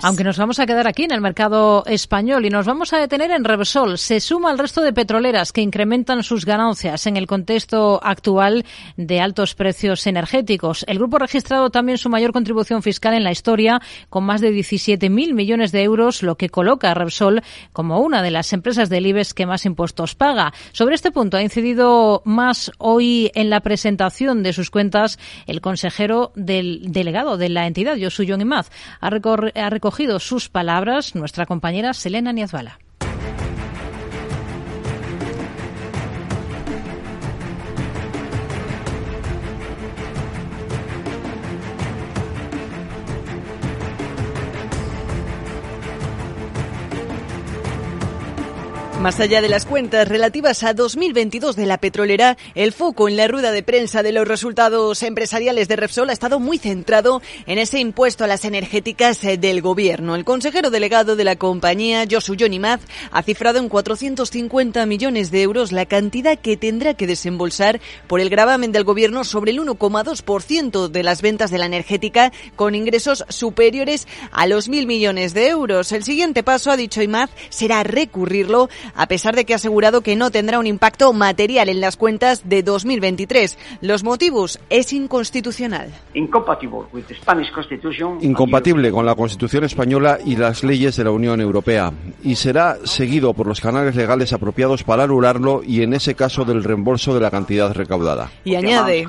Aunque nos vamos a quedar aquí en el mercado español y nos vamos a detener en Repsol, se suma al resto de petroleras que incrementan sus ganancias en el contexto actual de altos precios energéticos. El grupo ha registrado también su mayor contribución fiscal en la historia, con más de 17.000 millones de euros, lo que coloca a Repsol como una de las empresas del IBEX que más impuestos paga. Sobre este punto ha incidido más hoy en la presentación de sus cuentas el consejero del delegado de la entidad, Josu Imaz. Ha, ha recogido sus palabras nuestra compañera Selena Niazbala. Más allá de las cuentas relativas a 2022 de la petrolera, el foco en la rueda de prensa de los resultados empresariales de Repsol ha estado muy centrado en ese impuesto a las energéticas eh, del gobierno. El consejero delegado de la compañía, Josu Maz, ha cifrado en 450 millones de euros la cantidad que tendrá que desembolsar por el gravamen del gobierno sobre el 1,2% de las ventas de la energética con ingresos superiores a los mil millones de euros. El siguiente paso, ha dicho Imaz, será recurrirlo a pesar de que ha asegurado que no tendrá un impacto material en las cuentas de 2023. Los motivos es inconstitucional. Incompatible con la Constitución española y las leyes de la Unión Europea y será seguido por los canales legales apropiados para anularlo y en ese caso del reembolso de la cantidad recaudada. Y añade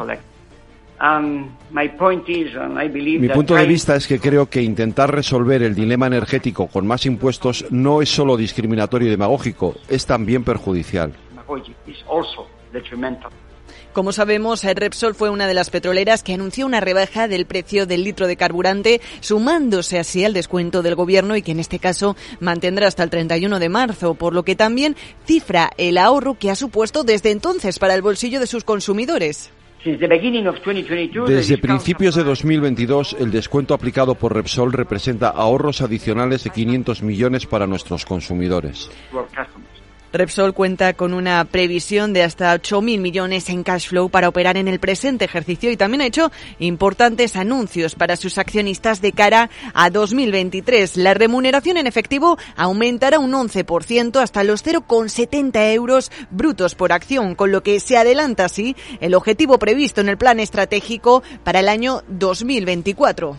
mi punto de vista es que creo que intentar resolver el dilema energético con más impuestos no es solo discriminatorio y demagógico, es también perjudicial. Como sabemos, Repsol fue una de las petroleras que anunció una rebaja del precio del litro de carburante, sumándose así al descuento del gobierno y que en este caso mantendrá hasta el 31 de marzo, por lo que también cifra el ahorro que ha supuesto desde entonces para el bolsillo de sus consumidores. Desde principios de 2022, el descuento aplicado por Repsol representa ahorros adicionales de 500 millones para nuestros consumidores. Repsol cuenta con una previsión de hasta 8.000 millones en cash flow para operar en el presente ejercicio y también ha hecho importantes anuncios para sus accionistas de cara a 2023. La remuneración en efectivo aumentará un 11% hasta los 0,70 euros brutos por acción, con lo que se adelanta así el objetivo previsto en el plan estratégico para el año 2024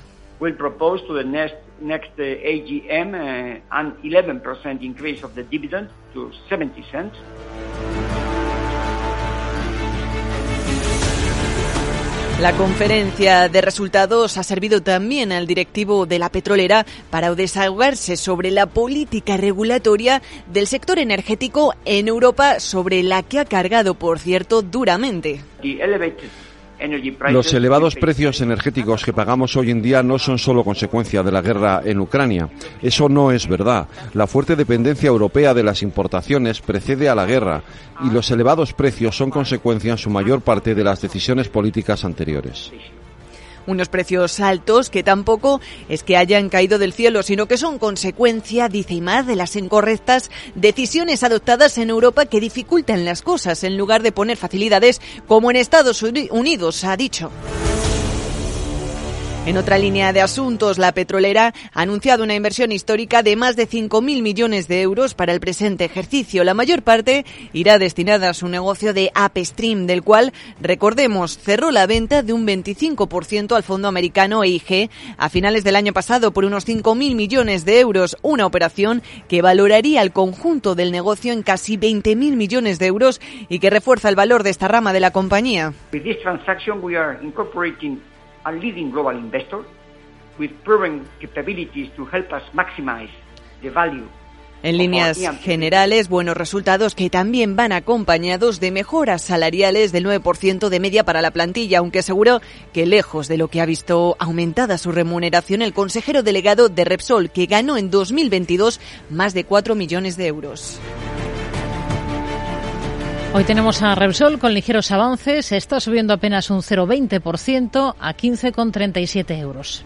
next uh, AGM uh, an 11% increase of the dividend to 70 cents. La conferencia de resultados ha servido también al directivo de la petrolera para desahogarse sobre la política regulatoria del sector energético en Europa, sobre la que ha cargado, por cierto, duramente. Los elevados precios energéticos que pagamos hoy en día no son solo consecuencia de la guerra en Ucrania. Eso no es verdad. La fuerte dependencia europea de las importaciones precede a la guerra y los elevados precios son consecuencia en su mayor parte de las decisiones políticas anteriores unos precios altos que tampoco es que hayan caído del cielo, sino que son consecuencia, dice Imad, de las incorrectas decisiones adoptadas en Europa que dificultan las cosas en lugar de poner facilidades como en Estados Unidos, ha dicho. En otra línea de asuntos, la petrolera ha anunciado una inversión histórica de más de 5.000 millones de euros para el presente ejercicio. La mayor parte irá destinada a su negocio de Upstream, del cual, recordemos, cerró la venta de un 25% al fondo americano EIG a finales del año pasado por unos 5.000 millones de euros, una operación que valoraría el conjunto del negocio en casi 20.000 millones de euros y que refuerza el valor de esta rama de la compañía a leading global investor with proven capabilities to help us maximize the value en líneas generales, buenos resultados que también van acompañados de mejoras salariales del 9% de media para la plantilla, aunque aseguró que lejos de lo que ha visto aumentada su remuneración el consejero delegado de Repsol, que ganó en 2022 más de 4 millones de euros. Hoy tenemos a Repsol con ligeros avances. Está subiendo apenas un 0,20% a 15,37 euros.